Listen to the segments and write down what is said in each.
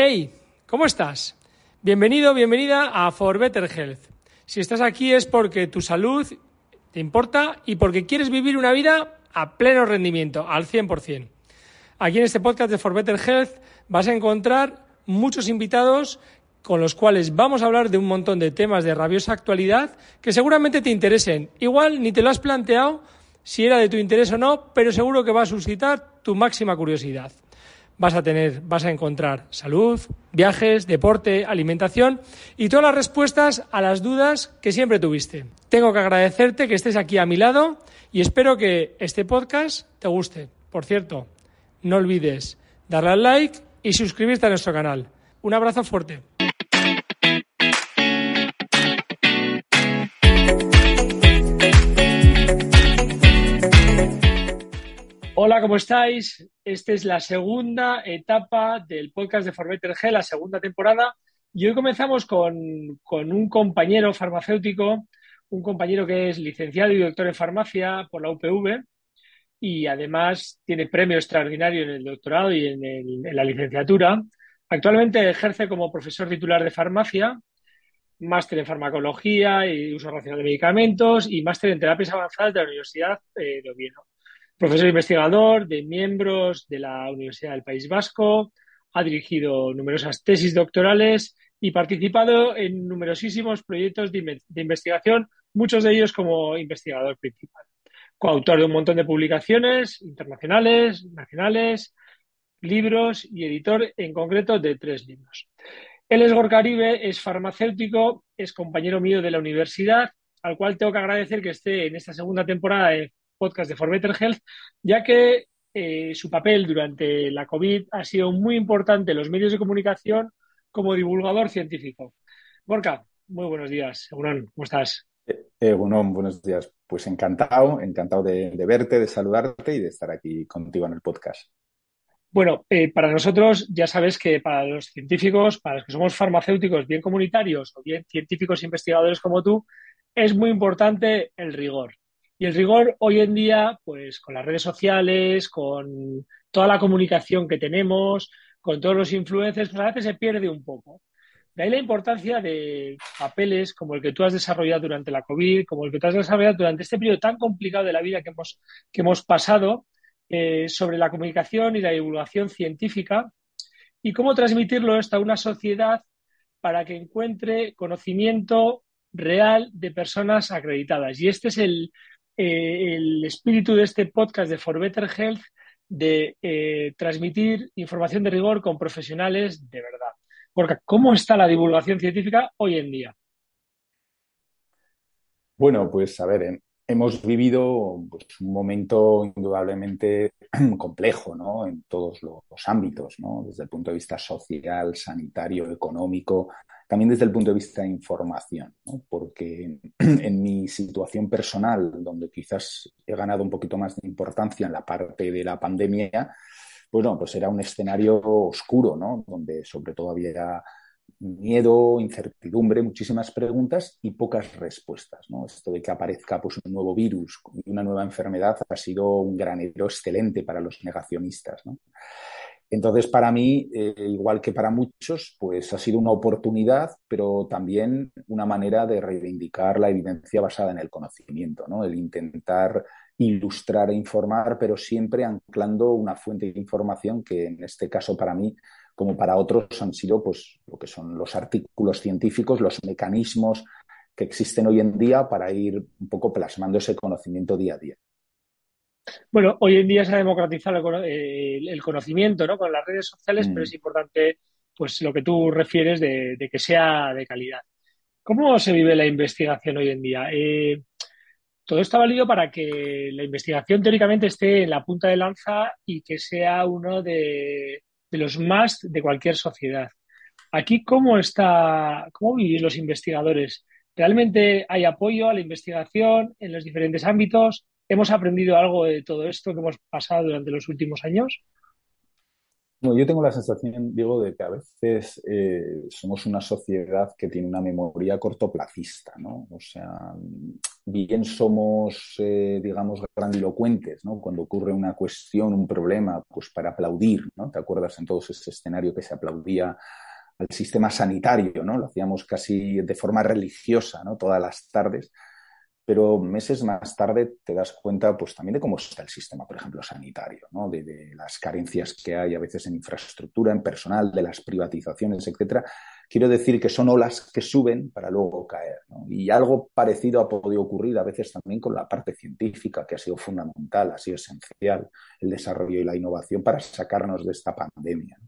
Hey, ¿cómo estás? Bienvenido, bienvenida a For Better Health. Si estás aquí es porque tu salud te importa y porque quieres vivir una vida a pleno rendimiento, al 100%. Aquí en este podcast de For Better Health vas a encontrar muchos invitados con los cuales vamos a hablar de un montón de temas de rabiosa actualidad que seguramente te interesen. Igual ni te lo has planteado si era de tu interés o no, pero seguro que va a suscitar tu máxima curiosidad vas a tener, vas a encontrar salud, viajes, deporte, alimentación y todas las respuestas a las dudas que siempre tuviste. Tengo que agradecerte que estés aquí a mi lado y espero que este podcast te guste. Por cierto, no olvides darle al like y suscribirte a nuestro canal. Un abrazo fuerte. Hola, ¿cómo estáis? Esta es la segunda etapa del podcast de For Better G, la segunda temporada. Y hoy comenzamos con, un compañero farmacéutico, un compañero que es licenciado y doctor en farmacia por la UPV y además tiene premio extraordinario en el doctorado y en, en la licenciatura. Actualmente ejerce como profesor titular de farmacia, máster en farmacología y uso racional de medicamentos y máster en terapias avanzadas de la Universidad eh, de Oviedo profesor investigador de miembros de la Universidad del País Vasco, ha dirigido numerosas tesis doctorales y participado en numerosísimos proyectos de, investigación, muchos de ellos como investigador principal. Coautor de un montón de publicaciones internacionales, nacionales, libros y editor en concreto de tres libros. Él es Gorcaribe, es farmacéutico, es compañero mío de la universidad, al cual tengo que agradecer que esté en esta segunda temporada de podcast de For Better Health, ya que eh, su papel durante la COVID ha sido muy importante en los medios de comunicación como divulgador científico. Borca, muy buenos días. Egunon, ¿cómo estás? Eh, buenos días. Pues encantado, encantado de, verte, de saludarte y de estar aquí contigo en el podcast. Bueno, eh, para nosotros ya sabes que para los científicos, para los que somos farmacéuticos bien comunitarios o bien científicos investigadores como tú, es muy importante el rigor. Y el rigor hoy en día, pues con las redes sociales, con toda la comunicación que tenemos, con todos los influencers, pues a veces se pierde un poco. De ahí la importancia de papeles como el que tú has desarrollado durante la COVID, como el que tú has desarrollado durante este periodo tan complicado de la vida que hemos, que hemos pasado, eh, sobre la comunicación y la divulgación científica y cómo transmitirlo esto a una sociedad para que encuentre conocimiento real de personas acreditadas. Y este es el, eh, el espíritu de este podcast de For Better Health de eh, transmitir información de rigor con profesionales de verdad. Porque, ¿cómo está la divulgación científica hoy en día? Bueno, pues a ver, hemos vivido pues, un momento indudablemente complejo ¿no? en todos los, ámbitos, ¿no? desde el punto de vista social, sanitario, económico, también desde el punto de vista de información, ¿no? porque en mi situación personal, donde quizás he ganado un poquito más de importancia en la parte de la pandemia, pues, pues era un escenario oscuro, ¿no? donde sobre todo había miedo, incertidumbre, muchísimas preguntas y pocas respuestas. ¿no? Esto de que aparezca pues, un nuevo virus y una nueva enfermedad ha sido un granero excelente para los negacionistas. ¿no? Entonces, para mí, eh, igual que para muchos, pues ha sido una oportunidad, pero también una manera de reivindicar la evidencia basada en el conocimiento, ¿no? El intentar ilustrar e informar, pero siempre anclando una fuente de información que en este caso para mí, como para otros, han sido pues lo que son los artículos científicos, los mecanismos que existen hoy en día para ir un poco plasmando ese conocimiento día a día. Bueno, hoy en día se ha democratizado el, conocimiento ¿no? con las redes sociales, pero es mm. importante pues lo que tú refieres de, que sea de calidad. ¿Cómo se vive la investigación hoy en día? Eh, todo está válido para que la investigación teóricamente esté en la punta de lanza y que sea uno de, de los más de cualquier sociedad. Aquí, ¿cómo está, cómo viven los investigadores? ¿Realmente hay apoyo a la investigación en los diferentes ámbitos? ¿Hemos aprendido algo de todo esto que hemos pasado durante los últimos años? No, yo tengo la sensación, digo, de que a veces eh, somos una sociedad que tiene una memoria cortoplacista, ¿no? O sea, bien somos, eh, digamos, grandilocuentes, ¿no? Cuando ocurre una cuestión, un problema, pues para aplaudir, ¿no? ¿Te acuerdas en todo ese escenario que se aplaudía al sistema sanitario, ¿no? Lo hacíamos casi de forma religiosa, ¿no? Todas las tardes pero meses más tarde te das cuenta pues también de cómo está el sistema, por ejemplo, sanitario, ¿no? de, las carencias que hay a veces en infraestructura, en personal, de las privatizaciones, etcétera. Quiero decir que son olas que suben para luego caer. Y algo parecido ha podido ocurrir a veces también con la parte científica, que ha sido fundamental, ha sido esencial el desarrollo y la innovación para sacarnos de esta pandemia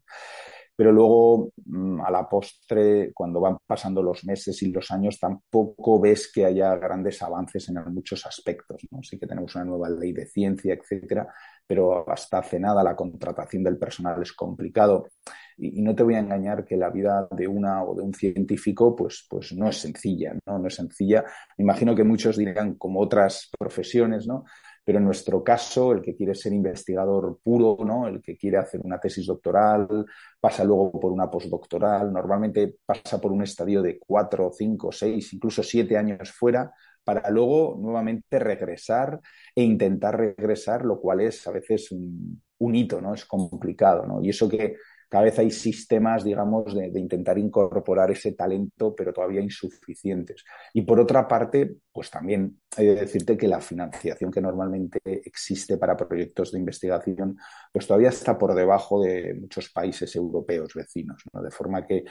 pero luego mm, a la postre, cuando van pasando los meses y los años, tampoco ves que haya grandes avances en muchos aspectos. ¿no? Sí que tenemos una nueva ley de ciencia, etcétera, pero hasta hace nada la contratación del personal es complicado. Y, no te voy a engañar que la vida de una o de un científico pues, pues no es sencilla, ¿no? No es sencilla. Me imagino que muchos dirán como otras profesiones, ¿no? Pero en nuestro caso, el que quiere ser investigador puro, ¿no? el que quiere hacer una tesis doctoral, pasa luego por una postdoctoral, normalmente pasa por un estadio de cuatro, cinco, seis, incluso siete años fuera, para luego nuevamente regresar e intentar regresar, lo cual es a veces un, un hito, ¿no? Es complicado, ¿no? Y eso que cada vez hay sistemas, digamos, de, intentar incorporar ese talento, pero todavía insuficientes. Y por otra parte, pues también he de decirte que la financiación que normalmente existe para proyectos de investigación, pues todavía está por debajo de muchos países europeos vecinos, ¿no? De forma que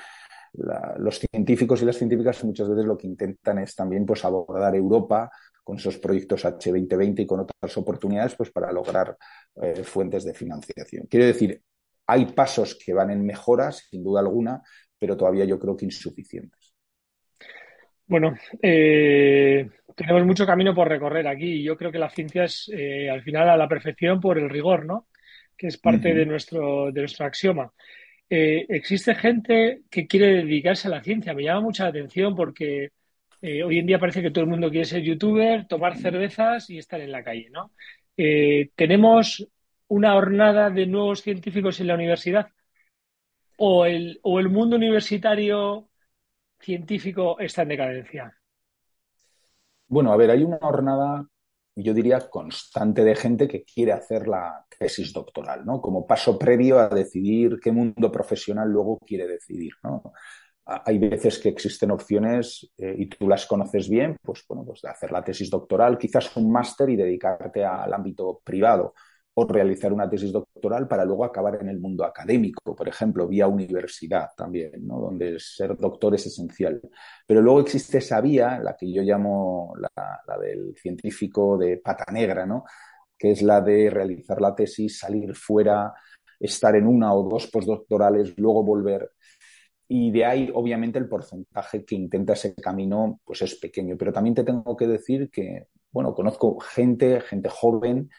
los científicos y las científicas muchas veces lo que intentan es también pues abordar Europa con esos proyectos H2020 y con otras oportunidades pues para lograr eh, fuentes de financiación. Quiero decir, hay pasos que van en mejoras, sin duda alguna, pero todavía yo creo que insuficientes. Bueno, eh, tenemos mucho camino por recorrer aquí. Yo creo que la ciencia es eh, al final a la perfección por el rigor, ¿no? Que es parte de, nuestro, de nuestro axioma. Eh, existe gente que quiere dedicarse a la ciencia. Me llama mucha atención porque hoy en día parece que todo el mundo quiere ser youtuber, tomar cervezas y estar en la calle, ¿no? tenemos una hornada de nuevos científicos en la universidad? ¿O el, o el mundo universitario científico está en decadencia? Bueno, a ver, hay una hornada, yo diría, constante de gente que quiere hacer la tesis doctoral, ¿no? Como paso previo a decidir qué mundo profesional luego quiere decidir, ¿no? Hay veces que existen opciones eh, y tú las conoces bien, pues bueno, pues de hacer la tesis doctoral, quizás un máster y dedicarte al ámbito privado o realizar una tesis doctoral para luego acabar en el mundo académico, por ejemplo, vía universidad también, ¿no? donde ser doctor es esencial. Pero luego existe esa vía, la que yo llamo la, del científico de pata negra, ¿no? que es la de realizar la tesis, salir fuera, estar en una o dos postdoctorales, luego volver. Y de ahí, obviamente, el porcentaje que intenta ese camino pues es pequeño. Pero también te tengo que decir que, bueno, conozco gente, gente joven,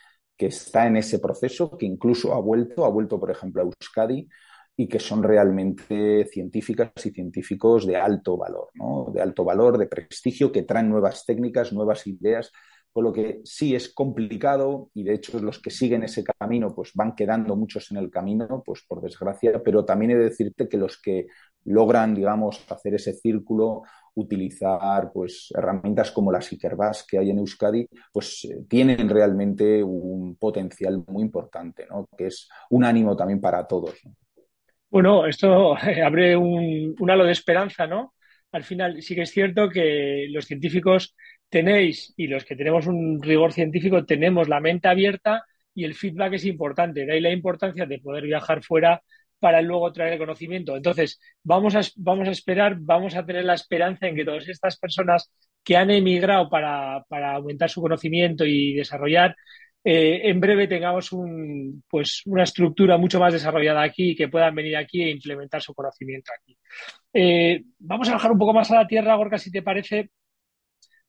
que está en ese proceso, que incluso ha vuelto, ha vuelto, por ejemplo, a Euskadi y que son realmente científicas y científicos de alto valor, ¿no? de alto valor, de prestigio, que traen nuevas técnicas, nuevas ideas, con lo que sí es complicado y de hecho los que siguen ese camino pues van quedando muchos en el camino, pues por desgracia, pero también he de decirte que los que logran, digamos, hacer ese círculo utilizar pues herramientas como las Ikerbas que hay en Euskadi, pues eh, tienen realmente un potencial muy importante, ¿no? que es un ánimo también para todos. Bueno, esto abre un, un, halo de esperanza, ¿no? Al final sí que es cierto que los científicos tenéis y los que tenemos un rigor científico tenemos la mente abierta y el feedback es importante. De ahí la importancia de poder viajar fuera para luego traer el conocimiento. Entonces, vamos a, vamos a esperar, vamos a tener la esperanza en que todas estas personas que han emigrado para, aumentar su conocimiento y desarrollar, eh, en breve tengamos un, pues, una estructura mucho más desarrollada aquí y que puedan venir aquí e implementar su conocimiento aquí. Eh, vamos a bajar un poco más a la tierra, Gorka, si te parece.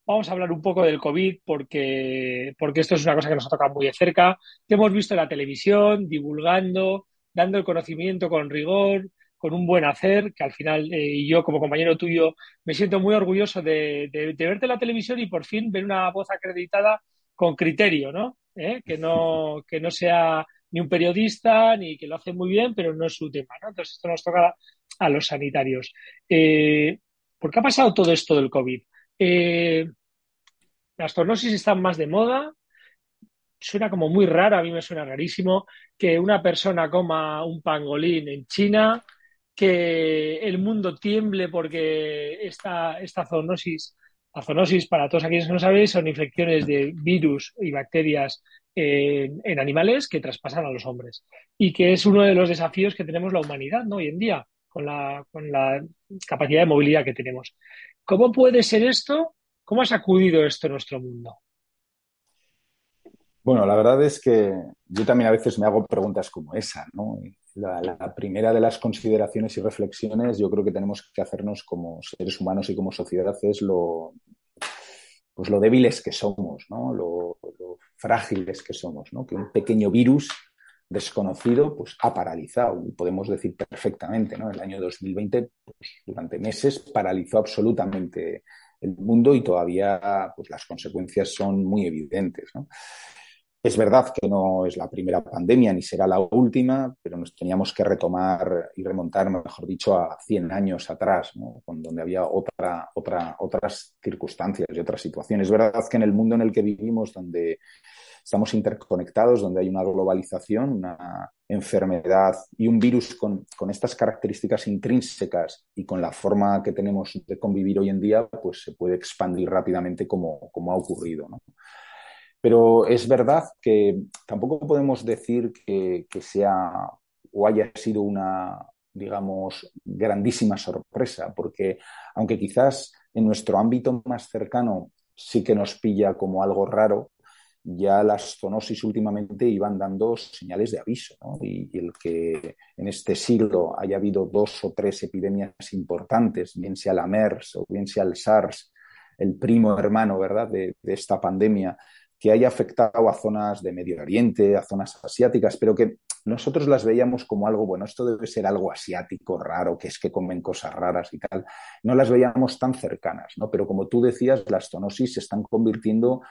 Vamos a hablar un poco del COVID porque, porque esto es una cosa que nos ha tocado muy de cerca. Te hemos visto en la televisión divulgando dando el conocimiento con rigor, con un buen hacer, que al final, eh, yo como compañero tuyo, me siento muy orgulloso de, verte en la televisión y por fin ver una voz acreditada con criterio, ¿no? ¿Eh? Que no, que no sea ni un periodista, ni que lo hace muy bien, pero no es su tema, ¿no? Entonces, esto nos toca a los sanitarios. Eh, ¿Por qué ha pasado todo esto del COVID? las zoonosis están más de moda, suena como muy raro, a mí me suena rarísimo que una persona coma un pangolín en China, que el mundo tiemble porque esta, zoonosis, zoonosis, para todos aquellos que no sabéis, son infecciones de virus y bacterias en, animales que traspasan a los hombres. Y que es uno de los desafíos que tenemos la humanidad hoy en día, con la, con la capacidad de movilidad que tenemos. ¿Cómo puede ser esto? ¿Cómo ha sacudido esto en nuestro mundo? Bueno, la verdad es que yo también a veces me hago preguntas como esa, ¿no? La, primera de las consideraciones y reflexiones yo creo que tenemos que hacernos como seres humanos y como sociedad es lo, pues lo débiles que somos, ¿no? Lo, frágiles que somos, ¿no? Que un pequeño virus desconocido pues ha paralizado y podemos decir perfectamente, ¿no? El año 2020 pues, durante meses paralizó absolutamente el mundo y todavía pues las consecuencias son muy evidentes, ¿no? Es verdad que no es la primera pandemia ni será la última, pero nos teníamos que retomar y remontar, mejor dicho, a 100 años atrás, ¿no? donde había otra, otra, otras circunstancias y otras situaciones. Es verdad que en el mundo en el que vivimos, donde estamos interconectados, donde hay una globalización, una enfermedad y un virus con, con, estas características intrínsecas y con la forma que tenemos de convivir hoy en día, pues se puede expandir rápidamente como, como ha ocurrido. ¿no? Pero es verdad que tampoco podemos decir que, sea o haya sido una, digamos, grandísima sorpresa, porque aunque quizás en nuestro ámbito más cercano sí que nos pilla como algo raro, ya las zoonosis últimamente iban dando señales de aviso. Y, y, el que en este siglo haya habido dos o tres epidemias importantes, bien sea la MERS o bien sea el SARS, el primo hermano ¿verdad? de esta pandemia, que haya afectado a zonas de Medio Oriente, a zonas asiáticas, pero que nosotros las veíamos como algo, bueno, esto debe ser algo asiático, raro, que es que comen cosas raras y tal. No las veíamos tan cercanas, ¿no? Pero como tú decías, las zoonosis se están convirtiendo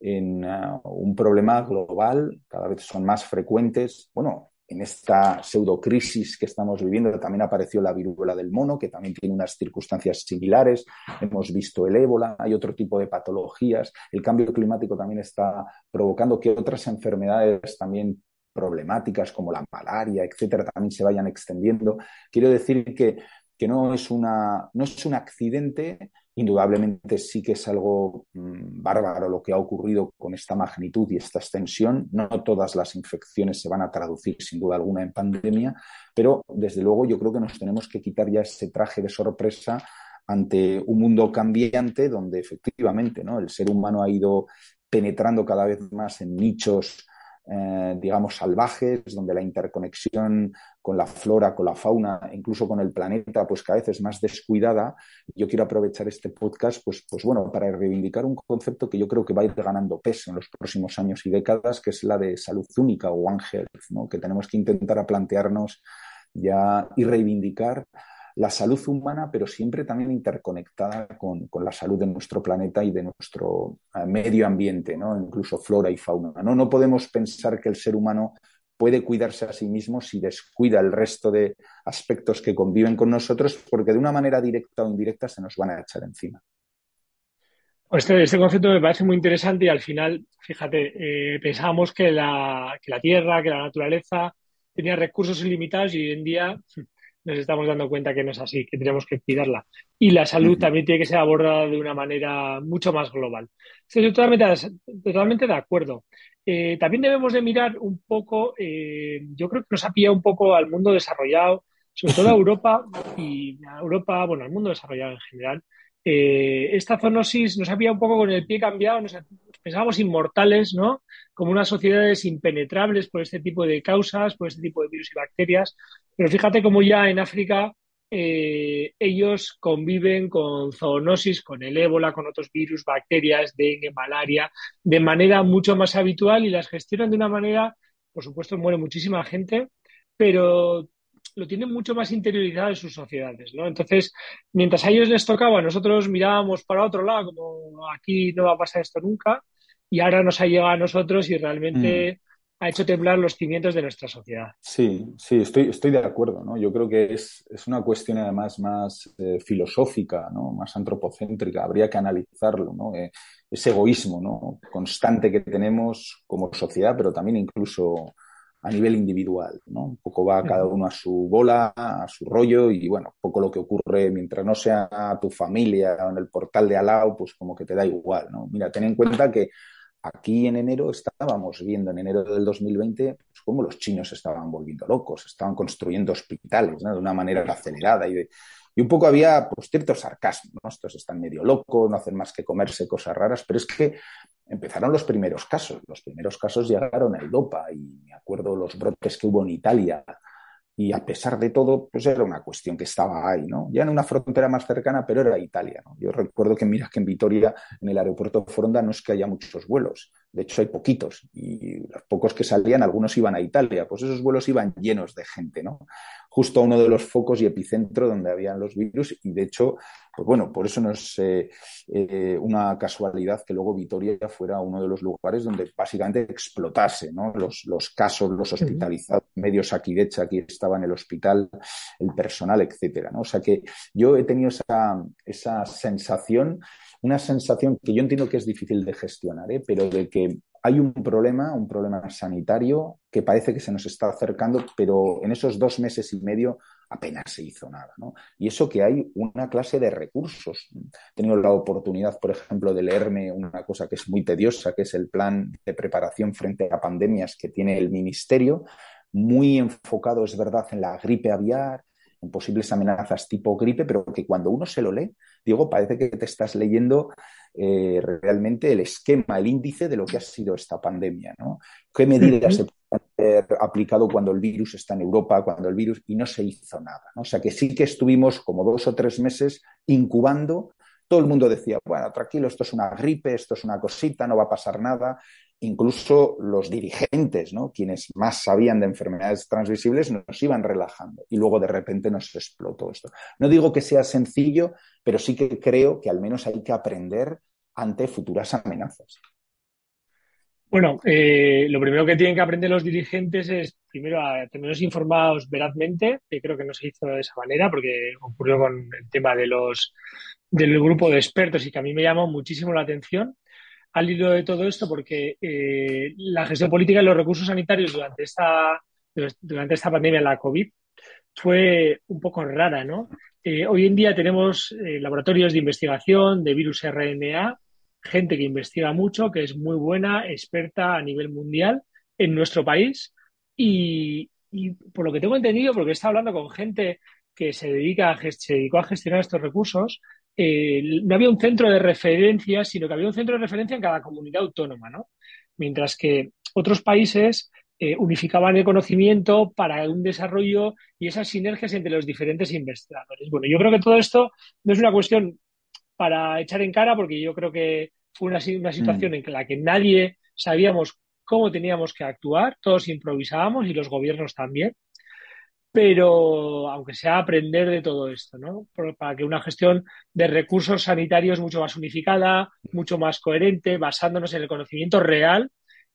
en uh, un problema global, cada vez son más frecuentes. Bueno, en esta pseudocrisis que estamos viviendo también apareció la viruela del mono, que también tiene unas circunstancias similares. Hemos visto el ébola, hay otro tipo de patologías. El cambio climático también está provocando que otras enfermedades también problemáticas como la malaria, etcétera, también se vayan extendiendo. Quiero decir que, que no, es una, no es un accidente, Indudablemente sí que es algo mm, bárbaro lo que ha ocurrido con esta magnitud y esta extensión. No todas las infecciones se van a traducir sin duda alguna en pandemia, pero desde luego yo creo que nos tenemos que quitar ya ese traje de sorpresa ante un mundo cambiante donde efectivamente ¿no? el ser humano ha ido penetrando cada vez más en nichos eh, digamos, salvajes, donde la interconexión con la flora, con la fauna, incluso con el planeta, pues cada vez es más descuidada. Yo quiero aprovechar este podcast, pues, pues bueno, para reivindicar un concepto que yo creo que va a ir ganando peso en los próximos años y décadas, que es la de salud única o One Health, ¿no? que tenemos que intentar a plantearnos ya y reivindicar la salud humana, pero siempre también interconectada con, la salud de nuestro planeta y de nuestro eh, medio ambiente, ¿no? incluso flora y fauna. ¿no? no podemos pensar que el ser humano puede cuidarse a sí mismo si descuida el resto de aspectos que conviven con nosotros, porque de una manera directa o indirecta se nos van a echar encima. Este, este concepto me parece muy interesante y al final, fíjate, eh, pensábamos que la, que la Tierra, que la naturaleza tenía recursos ilimitados y hoy en día nos estamos dando cuenta que no es así, que tenemos que cuidarla. Y la salud también tiene que ser abordada de una manera mucho más global. Estoy totalmente, totalmente de acuerdo. Eh, también debemos de mirar un poco, eh, yo creo que nos ha pillado un poco al mundo desarrollado, sobre todo a Europa y a Europa, bueno, al mundo desarrollado en general. Eh, esta zoonosis nos ha pillado un poco con el pie cambiado, nos, pensábamos inmortales, ¿no? Como unas sociedades impenetrables por este tipo de causas, por este tipo de virus y bacterias. Pero fíjate cómo ya en África eh, ellos conviven con zoonosis, con el ébola, con otros virus, bacterias, dengue, malaria, de manera mucho más habitual y las gestionan de una manera, por supuesto, muere muchísima gente, pero lo tienen mucho más interiorizado en sus sociedades, ¿no? Entonces, mientras a ellos les tocaba, nosotros mirábamos para otro lado, como aquí no va a pasar esto nunca, y ahora nos ha llegado a nosotros y realmente mm. ha hecho temblar los cimientos de nuestra sociedad. Sí, sí, estoy, estoy de acuerdo, ¿no? Yo creo que es, es una cuestión además más eh, filosófica, ¿no? Más antropocéntrica, habría que analizarlo, ¿no? Eh, ese egoísmo, ¿no? Constante que tenemos como sociedad, pero también incluso a nivel individual, ¿no? Un poco va cada uno a su bola, a su rollo y bueno, un poco lo que ocurre mientras no sea tu familia o en el portal de Alao, pues como que te da igual, ¿no? Mira, ten en cuenta que aquí en enero estábamos viendo, en enero del 2020, pues cómo los chinos estaban volviendo locos, estaban construyendo hospitales, ¿no? De una manera acelerada y y un poco había pues, cierto sarcasmo, ¿no? Estos están medio locos, no hacen más que comerse cosas raras, pero es que empezaron los primeros casos. Los primeros casos llegaron a Europa y me acuerdo los brotes que hubo en Italia. Y a pesar de todo, pues era una cuestión que estaba ahí, ¿no? Ya en una frontera más cercana, pero era Italia, ¿no? Yo recuerdo que, mira, que en Vitoria, en el aeropuerto de Foronda, no es que haya muchos vuelos. De hecho, hay poquitos. Y los pocos que salían, algunos iban a Italia. Pues esos vuelos iban llenos de gente, ¿no? justo a uno de los focos y epicentro donde habían los virus y de hecho, pues bueno, por eso no es eh, eh, una casualidad que luego Vitoria fuera uno de los lugares donde básicamente explotase, ¿no? Los, los casos, los hospitalizados, medios aquí de hecho, aquí estaba en el hospital, el personal, etcétera, ¿no? O sea que yo he tenido esa, esa sensación, una sensación que yo entiendo que es difícil de gestionar, ¿eh? pero de que hay un problema, un problema sanitario que parece que se nos está acercando, pero en esos dos meses y medio apenas se hizo nada. ¿no? Y eso que hay una clase de recursos. He tenido la oportunidad, por ejemplo, de leerme una cosa que es muy tediosa, que es el plan de preparación frente a pandemias que tiene el Ministerio, muy enfocado, es verdad, en la gripe aviar, posibles amenazas tipo gripe, pero que cuando uno se lo lee, digo, parece que te estás leyendo eh, realmente el esquema, el índice de lo que ha sido esta pandemia, ¿no? ¿Qué medidas se pueden haber aplicado cuando el virus está en Europa, cuando el virus, y no se hizo nada, ¿no? O sea que sí que estuvimos como dos o tres meses incubando todo el mundo decía, bueno, tranquilo, esto es una gripe, esto es una cosita, no va a pasar nada incluso los dirigentes, ¿no? quienes más sabían de enfermedades transmisibles, nos iban relajando y luego de repente nos explotó esto. No digo que sea sencillo, pero sí que creo que al menos hay que aprender ante futuras amenazas. Bueno, eh, lo primero que tienen que aprender los dirigentes es primero a tenerlos informados verazmente, que creo que no se hizo de esa manera, porque ocurrió con el tema de los del grupo de expertos y que a mí me llamó muchísimo la atención al hilo de todo esto porque eh, la gestión política de los recursos sanitarios durante esta, durante esta pandemia, la COVID, fue un poco rara, ¿no? Eh, hoy en día tenemos eh, laboratorios de investigación de virus RNA, gente que investiga mucho, que es muy buena, experta a nivel mundial en nuestro país y, por lo que tengo entendido, porque he estado hablando con gente que se dedica a, se dedicó a gestionar estos recursos, eh, no había un centro de referencia, sino que había un centro de referencia en cada comunidad autónoma, ¿no? Mientras que otros países eh, unificaban el conocimiento para un desarrollo y esas sinergias entre los diferentes investigadores. Bueno, yo creo que todo esto no es una cuestión para echar en cara, porque yo creo que fue una, una situación mm. en la que nadie sabíamos cómo teníamos que actuar, todos improvisábamos y los gobiernos también pero aunque sea aprender de todo esto, ¿no? Para que una gestión de recursos sanitarios mucho más unificada, mucho más coherente, basándonos en el conocimiento real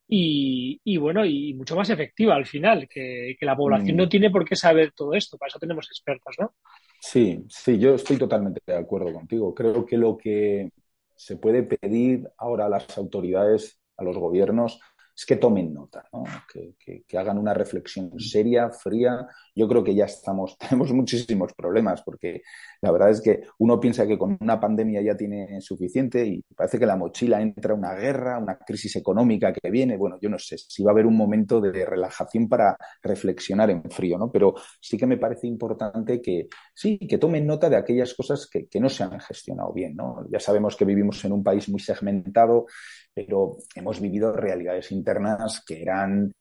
y, bueno, y mucho más efectiva al final, que, la población no mm. tiene por qué saber todo esto, para eso tenemos expertos, ¿no? Sí, sí, yo estoy totalmente de acuerdo contigo. Creo que lo que se puede pedir ahora a las autoridades, a los gobiernos, es que tomen nota, que, hagan una reflexión seria, fría. Yo creo que ya estamos, tenemos muchísimos problemas, porque la verdad es que uno piensa que con una pandemia ya tiene suficiente y parece que la mochila entra una guerra, una crisis económica que viene. Bueno, yo no sé si va a haber un momento de relajación para reflexionar en frío, ¿no? Pero sí que me parece importante que sí, que tomen nota de aquellas cosas que, que no se han gestionado bien, ¿no? Ya sabemos que vivimos en un país muy segmentado, pero hemos vivido realidades internas que eran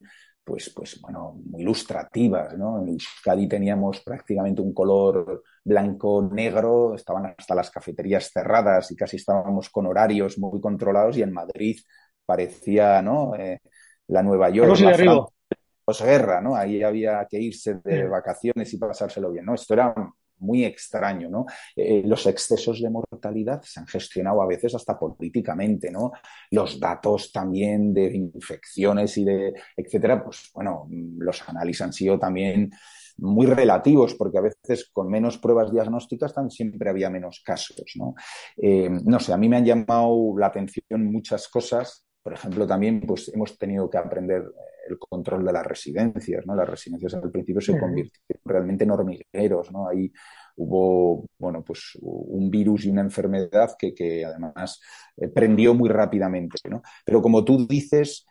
pues, pues bueno, muy ilustrativas, ¿no? En Euskadi teníamos prácticamente un color blanco-negro, estaban hasta las cafeterías cerradas y casi estábamos con horarios muy controlados y en Madrid parecía, ¿no? Eh, la Nueva York, posguerra, ¿no? Ahí había que irse de vacaciones y pasárselo bien, ¿no? Esto era muy extraño, ¿no? Eh, los excesos de mortalidad se han gestionado a veces hasta políticamente, ¿no? Los datos también de infecciones y de etcétera, pues bueno, los análisis han sido también muy relativos, porque a veces con menos pruebas diagnósticas también siempre había menos casos, ¿no? Eh, no sé, a mí me han llamado la atención muchas cosas. Por ejemplo, también pues hemos tenido que aprender el control de las residencias, ¿no? Las residencias al principio se convirtieron realmente en hormigueros, ¿no? Ahí hubo, bueno, pues un virus y una enfermedad que, que además eh, prendió muy rápidamente, ¿no? Pero como tú dices,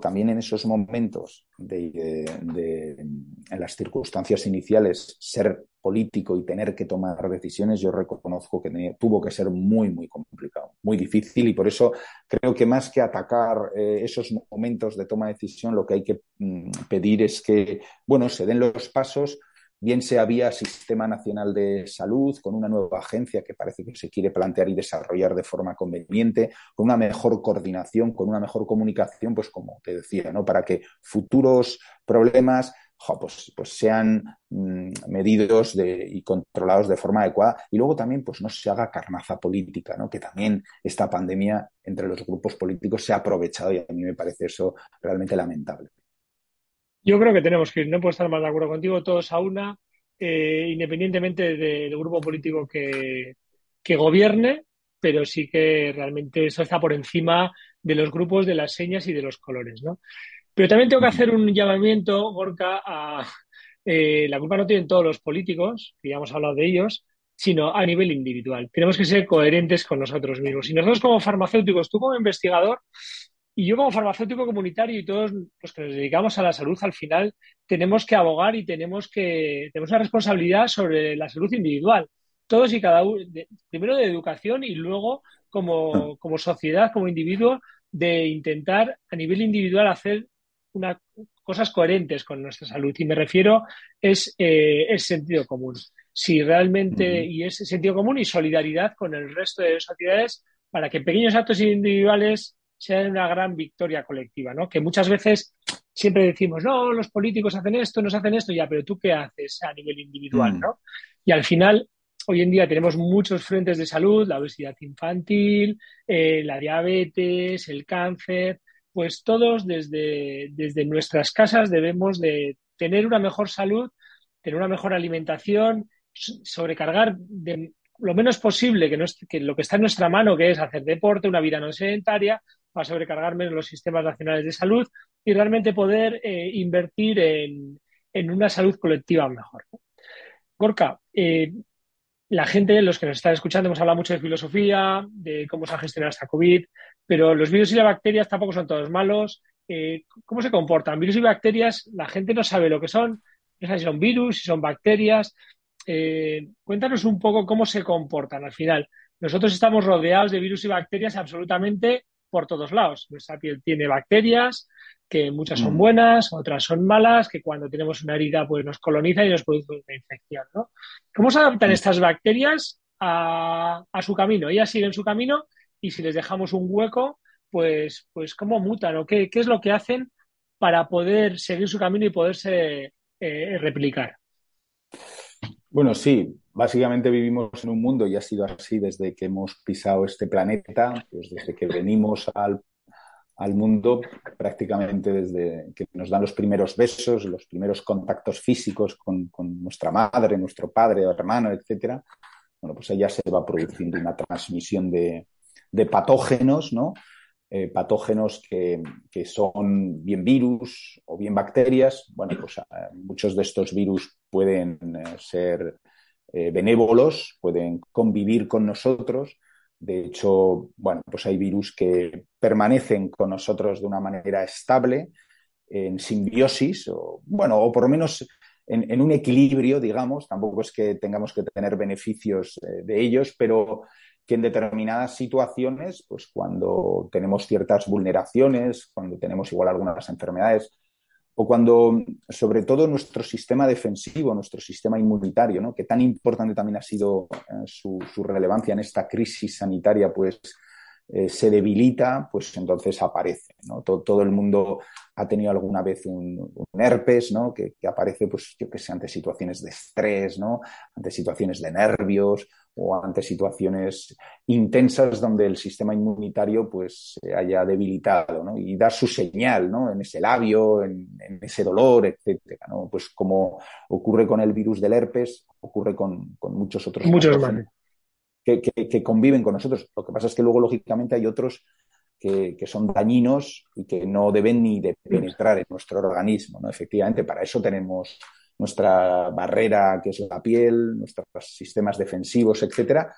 también en esos momentos de, en las circunstancias iniciales, ser político y tener que tomar decisiones, yo reconozco que tuvo que ser muy, muy complicado, muy difícil y por eso creo que más que atacar eh, esos momentos de toma de decisión, lo que hay que mm, pedir es que, bueno, se den los pasos bien sea vía Sistema Nacional de Salud, con una nueva agencia que parece que se quiere plantear y desarrollar de forma conveniente, con una mejor coordinación, con una mejor comunicación, pues como te decía, ¿no? Para que futuros problemas pues, pues, sean mm, medidos y controlados de forma adecuada y luego también pues no se haga carnaza política, ¿no? que también esta pandemia entre los grupos políticos se ha aprovechado y a mí me parece eso realmente lamentable. Yo creo que tenemos que ir, no puedo estar más de acuerdo contigo, todos a una, eh, independientemente del grupo político que, que gobierne, pero sí que realmente eso está por encima de los grupos, de las señas y de los colores, ¿no? Pero también tengo que hacer un llamamiento, Gorka, a eh, la culpa no tienen todos los políticos, que ya hemos hablado de ellos, sino a nivel individual. Tenemos que ser coherentes con nosotros mismos. Y nosotros como farmacéuticos, tú como investigador, y yo como farmacéutico comunitario y todos los que nos dedicamos a la salud, al final tenemos que abogar y tenemos que tenemos una responsabilidad sobre la salud individual. Todos y cada uno, primero de educación y luego como, como sociedad, como individuo, de intentar a nivel individual hacer una, cosas coherentes con nuestra salud. Y me refiero es, eh, sentido común. Si realmente, y es sentido común y solidaridad con el resto de sociedades para que pequeños actos individuales sea una gran victoria colectiva, ¿no? Que muchas veces siempre decimos, no, los políticos hacen esto, nos hacen esto, ya, pero tú qué haces a nivel individual, mm. ¿no? Y al final, hoy en día tenemos muchos frentes de salud, la obesidad infantil, eh, la diabetes, el cáncer, pues todos desde, desde nuestras casas debemos de tener una mejor salud, tener una mejor alimentación, sobrecargar lo menos posible que, que lo que está en nuestra mano, que es hacer deporte, una vida no sedentaria, para sobrecargarme en los sistemas nacionales de salud y realmente poder eh, invertir en, una salud colectiva mejor. Gorka, eh, la gente, los que nos están escuchando, hemos hablado mucho de filosofía, de cómo se ha gestionado esta COVID, pero los virus y las bacterias tampoco son todos malos. Eh, ¿Cómo se comportan? Virus y bacterias, la gente no sabe lo que son, no sabe si son virus, si son bacterias. cuéntanos un poco cómo se comportan al final. Nosotros estamos rodeados de virus y bacterias absolutamente por todos lados. Nuestra piel tiene bacterias, que muchas son mm. buenas, otras son malas, que cuando tenemos una herida pues nos coloniza y nos produce una infección. ¿no? ¿Cómo se adaptan mm. estas bacterias a, su camino? Ellas siguen su camino y si les dejamos un hueco, pues, pues cómo mutan o qué, es lo que hacen para poder seguir su camino y poderse eh, replicar. Bueno, sí, básicamente vivimos en un mundo y ha sido así desde que hemos pisado este planeta, pues desde que venimos al, mundo, prácticamente desde que nos dan los primeros besos, los primeros contactos físicos con, nuestra madre, nuestro padre, hermano, etcétera. Bueno, pues allá se va produciendo una transmisión de, patógenos, ¿no? Eh, patógenos que, son bien virus o bien bacterias. Bueno, pues eh, muchos de estos virus pueden eh, ser benévolos, pueden convivir con nosotros. De hecho, bueno, pues hay virus que permanecen con nosotros de una manera estable, en simbiosis, o bueno, o por lo menos en, un equilibrio, digamos. Tampoco es que tengamos que tener beneficios de ellos, pero que en determinadas situaciones, pues cuando tenemos ciertas vulneraciones, cuando tenemos igual algunas enfermedades, o cuando, sobre todo, nuestro sistema defensivo, nuestro sistema inmunitario, ¿no? que tan importante también ha sido eh, su, relevancia en esta crisis sanitaria, pues eh, se debilita, pues entonces aparece. Todo, el mundo ha tenido alguna vez un, herpes, ¿no? Que, aparece, pues, yo que sé, ante situaciones de estrés, ¿no? Ante situaciones de nervios o ante situaciones intensas donde el sistema inmunitario, pues, se haya debilitado, ¿no? Y dar su señal, ¿no? En ese labio, en, ese dolor, etcétera, ¿no? Pues como ocurre con el virus del herpes, ocurre con, muchos otros. Muchos Que, que, conviven con nosotros. Lo que pasa es que luego, lógicamente, hay otros que, son dañinos y que no deben ni de penetrar en nuestro organismo. ¿no? Efectivamente, para eso tenemos nuestra barrera, que es la piel, nuestros sistemas defensivos, etcétera,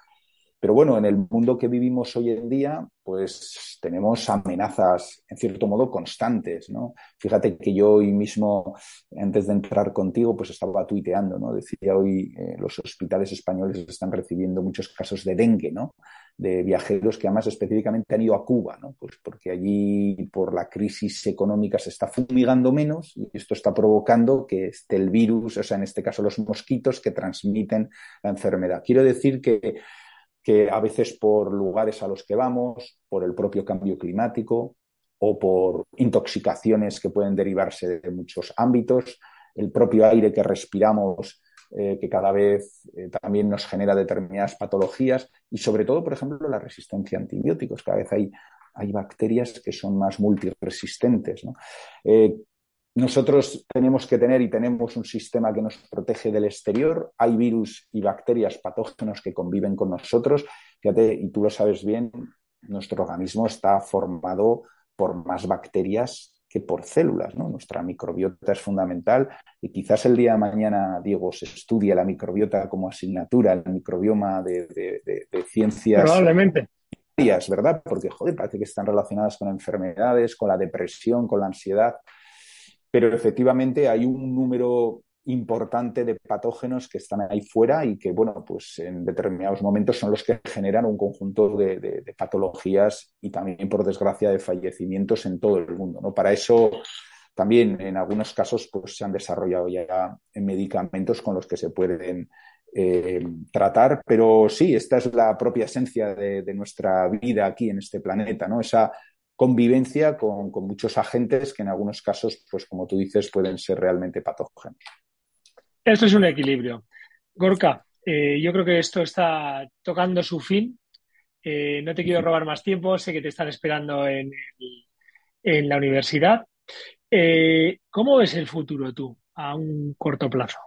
pero bueno, en el mundo que vivimos hoy en día, pues tenemos amenazas, en cierto modo, constantes, ¿no? Fíjate que yo hoy mismo, antes de entrar contigo, pues estaba tuiteando, ¿no? Decía hoy, eh, los hospitales españoles están recibiendo muchos casos de dengue, ¿no? De viajeros que además específicamente han ido a Cuba, ¿no? Pues porque allí, por la crisis económica, se está fumigando menos y esto está provocando que esté el virus, o sea, en este caso los mosquitos que transmiten la enfermedad. Quiero decir que que a veces por lugares a los que vamos, por el propio cambio climático o por intoxicaciones que pueden derivarse de muchos ámbitos, el propio aire que respiramos, eh, que cada vez eh, también nos genera determinadas patologías y sobre todo, por ejemplo, la resistencia a antibióticos. Cada vez hay, hay bacterias que son más multiresistentes. Eh, nosotros tenemos que tener y tenemos un sistema que nos protege del exterior. Hay virus y bacterias patógenos que conviven con nosotros. Fíjate, y tú lo sabes bien, nuestro organismo está formado por más bacterias que por células. ¿no? Nuestra microbiota es fundamental y quizás el día de mañana, Diego, se estudie la microbiota como asignatura, el microbioma de, de ciencias. Probablemente. ¿Verdad? Porque, joder, parece que están relacionadas con enfermedades, con la depresión, con la ansiedad pero efectivamente hay un número importante de patógenos que están ahí fuera y que, bueno, pues en determinados momentos son los que generan un conjunto de, patologías y también, por desgracia, de fallecimientos en todo el mundo. ¿no? Para eso también, en algunos casos, pues se han desarrollado ya medicamentos con los que se pueden eh, tratar, pero sí, esta es la propia esencia de, de, nuestra vida aquí en este planeta, ¿no? Esa convivencia con, muchos agentes que en algunos casos, pues como tú dices, pueden ser realmente patógenos. Esto es un equilibrio. Gorka, eh, yo creo que esto está tocando su fin. Eh, no te quiero robar más tiempo, sé que te están esperando en, la universidad. Eh, ¿Cómo ves el futuro tú a un corto plazo?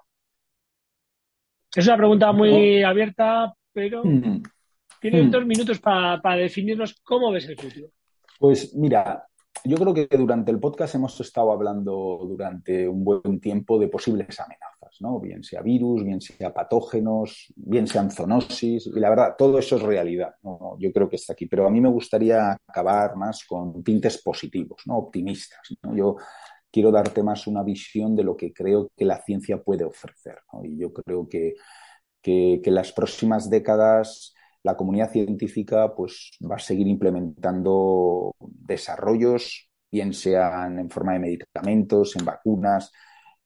Es una pregunta muy abierta, pero mm. tienes mm. dos minutos para definirnos cómo ves el futuro. Pues mira, yo creo que durante el podcast hemos estado hablando durante un buen tiempo de posibles amenazas, ¿no? Bien sea virus, bien sea patógenos, bien sean zoonosis, y la verdad, todo eso es realidad, ¿no? Yo creo que está aquí, pero a mí me gustaría acabar más con tintes positivos, ¿no? Optimistas. Yo quiero darte más una visión de lo que creo que la ciencia puede ofrecer, ¿no? Y yo creo que, que las próximas décadas la comunidad científica pues, va a seguir implementando desarrollos, bien sean en forma de medicamentos, en vacunas,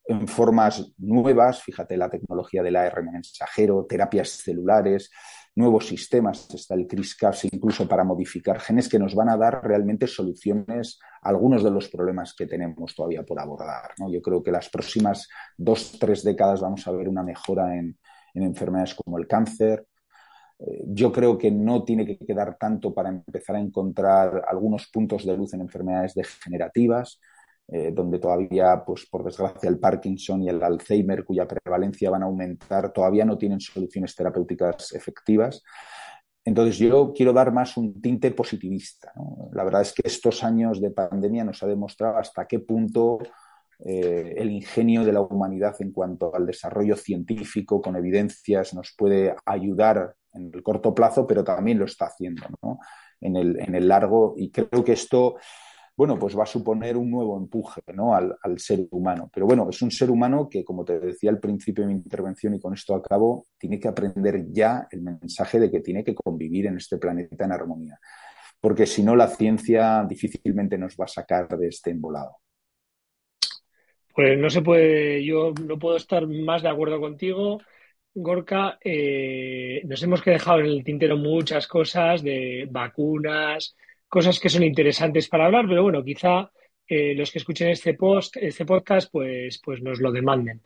en formas nuevas, fíjate la tecnología del ARN mensajero, terapias celulares, nuevos sistemas, está el CRISPR incluso para modificar genes que nos van a dar realmente soluciones a algunos de los problemas que tenemos todavía por abordar. Yo creo que las próximas dos, tres décadas vamos a ver una mejora en enfermedades como el cáncer, yo creo que no tiene que quedar tanto para empezar a encontrar algunos puntos de luz en enfermedades degenerativas, eh, donde todavía, pues por desgracia, el Parkinson y el Alzheimer, cuya prevalencia van a aumentar, todavía no tienen soluciones terapéuticas efectivas. Entonces, yo quiero dar más un tinte positivista. La verdad es que estos años de pandemia nos ha demostrado hasta qué punto eh, el ingenio de la humanidad en cuanto al desarrollo científico con evidencias nos puede ayudar en el corto plazo, pero también lo está haciendo en, el, en el largo. Y creo que esto, bueno, pues va a suponer un nuevo empuje ¿no? al, ser humano. Pero bueno, es un ser humano que, como te decía al principio de mi intervención y con esto acabo, tiene que aprender ya el mensaje de que tiene que convivir en este planeta en armonía. Porque si no, la ciencia difícilmente nos va a sacar de este embolado. Pues no se puede, yo no puedo estar más de acuerdo contigo. Gorka, eh, nos hemos dejado en el tintero muchas cosas de vacunas, cosas que son interesantes para hablar, pero bueno, quizá eh, los que escuchen este post, este podcast, pues, pues nos lo demanden.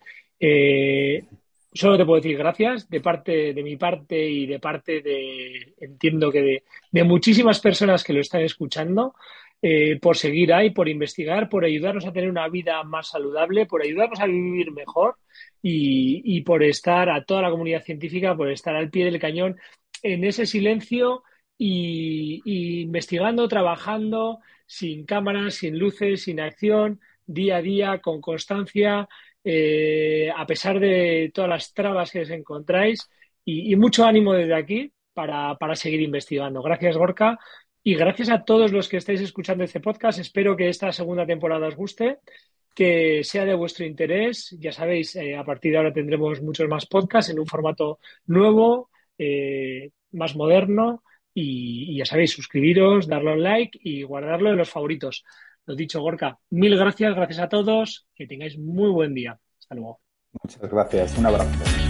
solo te puedo decir gracias de parte de mi parte y de parte de entiendo que de muchísimas personas que lo están escuchando. Eh, por seguir ahí, por investigar, por ayudarnos a tener una vida más saludable, por ayudarnos a vivir mejor y, por estar a toda la comunidad científica, por estar al pie del cañón en ese silencio y, investigando, trabajando sin cámaras, sin luces, sin acción, día a día, con constancia, eh, a pesar de todas las trabas que os encontráis y, mucho ánimo desde aquí para, para seguir investigando. Gracias, Gorka. Y gracias a todos los que estáis escuchando este podcast. Espero que esta segunda temporada os guste, que sea de vuestro interés. Ya sabéis, eh, a partir de ahora tendremos muchos más podcasts en un formato nuevo, eh, más moderno. Y, y, ya sabéis, suscribiros, darle un like y guardarlo en los favoritos. Lo dicho, Gorka, mil gracias, gracias a todos. Que tengáis muy buen día. Hasta luego. Muchas gracias. Un abrazo.